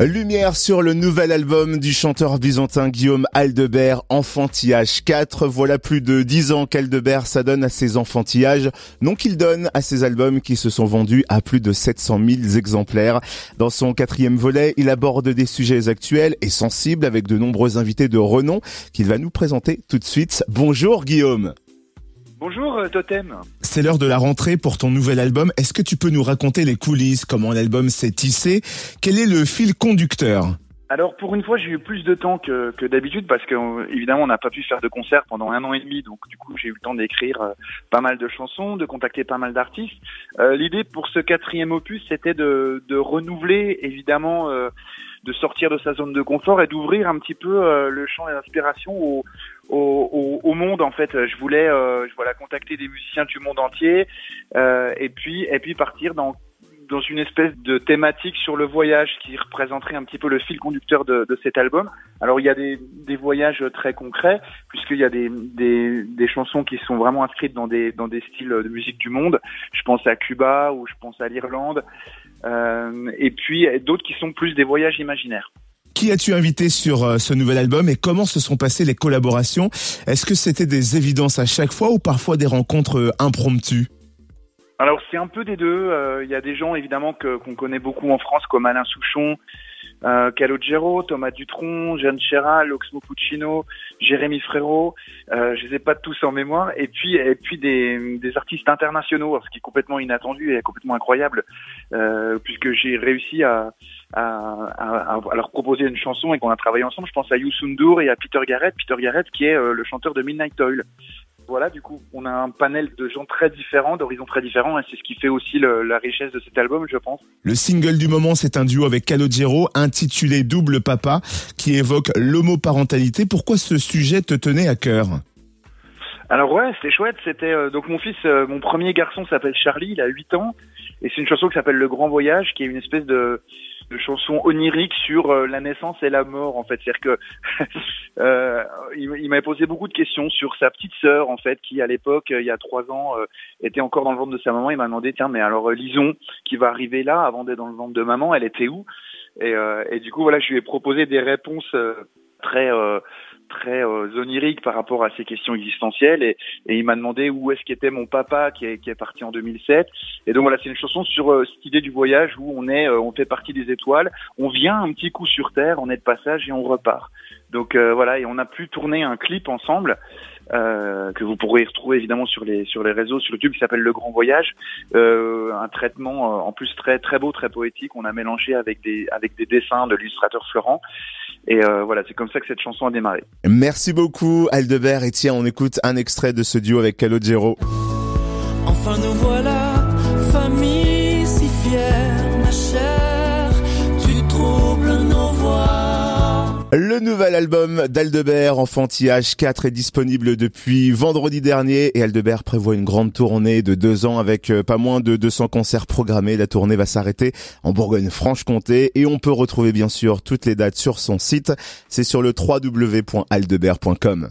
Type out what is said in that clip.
Lumière sur le nouvel album du chanteur byzantin Guillaume Aldebert, Enfantillage 4. Voilà plus de 10 ans qu'Aldebert s'adonne à ses enfantillages, non qu'il donne à ses albums qui se sont vendus à plus de 700 000 exemplaires. Dans son quatrième volet, il aborde des sujets actuels et sensibles avec de nombreux invités de renom qu'il va nous présenter tout de suite. Bonjour Guillaume. Bonjour euh, Totem. C'est l'heure de la rentrée pour ton nouvel album. Est-ce que tu peux nous raconter les coulisses, comment l'album s'est tissé? Quel est le fil conducteur? Alors pour une fois j'ai eu plus de temps que, que d'habitude parce que évidemment on n'a pas pu faire de concert pendant un an et demi donc du coup j'ai eu le temps d'écrire euh, pas mal de chansons, de contacter pas mal d'artistes. Euh, L'idée pour ce quatrième opus c'était de, de renouveler évidemment euh, de sortir de sa zone de confort et d'ouvrir un petit peu euh, le champ d'inspiration au, au, au, monde en fait. Je voulais euh, je voilà contacter des musiciens du monde entier euh, et puis et puis partir dans dans une espèce de thématique sur le voyage qui représenterait un petit peu le fil conducteur de, de cet album. Alors il y a des, des voyages très concrets puisqu'il y a des, des, des, chansons qui sont vraiment inscrites dans des, dans des styles de musique du monde. Je pense à Cuba ou je pense à l'Irlande. Euh, et puis d'autres qui sont plus des voyages imaginaires. Qui as-tu invité sur euh, ce nouvel album et comment se sont passées les collaborations? Est-ce que c'était des évidences à chaque fois ou parfois des rencontres euh, impromptues? Alors c'est un peu des deux. Il y a des gens évidemment que qu'on connaît beaucoup en France comme Alain Souchon, euh, Calogero, Thomas Dutronc, Jeanne Chéral, Oxmo Puccino, Jérémy Frérot, euh, je les ai pas tous en mémoire, et puis et puis des, artistes internationaux, ce qui est complètement inattendu et complètement incroyable, euh, puisque j'ai réussi à, leur proposer une chanson et qu'on a travaillé ensemble. Je pense à Youssou N'Dour et à Peter Garrett, Peter Garrett qui est euh, le chanteur de Midnight Oil. Voilà, du coup, on a un panel de gens très différents, d'horizons très différents, et c'est ce qui fait aussi le, la richesse de cet album, je pense. Le single du moment, c'est un duo avec Calogero, intitulé Double Papa, qui évoque l'homoparentalité. Pourquoi ce sujet te tenait à cœur? Alors ouais, c'était chouette. C'était euh, donc mon fils, euh, mon premier garçon s'appelle Charlie, il a 8 ans, et c'est une chanson qui s'appelle Le Grand Voyage, qui est une espèce de de chansons oniriques sur euh, la naissance et la mort en fait. C'est-à-dire que euh, il, m'avait posé beaucoup de questions sur sa petite sœur en fait, qui à l'époque, il y a trois ans, euh, était encore dans le ventre de sa maman. Il m'a demandé tiens mais alors euh, Lison qui va arriver là avant d'être dans le ventre de maman, elle était où? Et, euh, et, du coup voilà, je lui ai proposé des réponses très très euh, onirique par rapport à ces questions existentielles. Et, il m'a demandé où est-ce qu'était mon papa qui est, qui est parti en 2007 et donc voilà c'est une chanson sur euh, cette idée du voyage où on est euh, on fait partie des étoiles. On vient un petit coup sur terre on est de passage et on repart. Donc euh, voilà et on a pu tourner un clip ensemble euh, que vous pourrez retrouver évidemment sur les sur les réseaux sur YouTube qui s'appelle Le Grand Voyage. Euh, un traitement en plus très très beau très poétique. On a mélangé avec des avec des dessins de l'illustrateur Florent. Et euh, voilà, c'est comme ça que cette chanson a démarré. Merci beaucoup Aldebert. Et tiens, on écoute un extrait de ce duo avec Calogero. Enfin nous voilà, famille si fière, ma chère, Le nouvel album d'Aldebert, Enfantillage 4, est disponible depuis vendredi dernier et Aldebert prévoit une grande tournée de deux ans avec euh, pas moins de 200 concerts programmés. La tournée va s'arrêter en Bourgogne-Franche-Comté et on peut retrouver bien sûr toutes les dates sur son site. C'est sur le www.aldebert.com.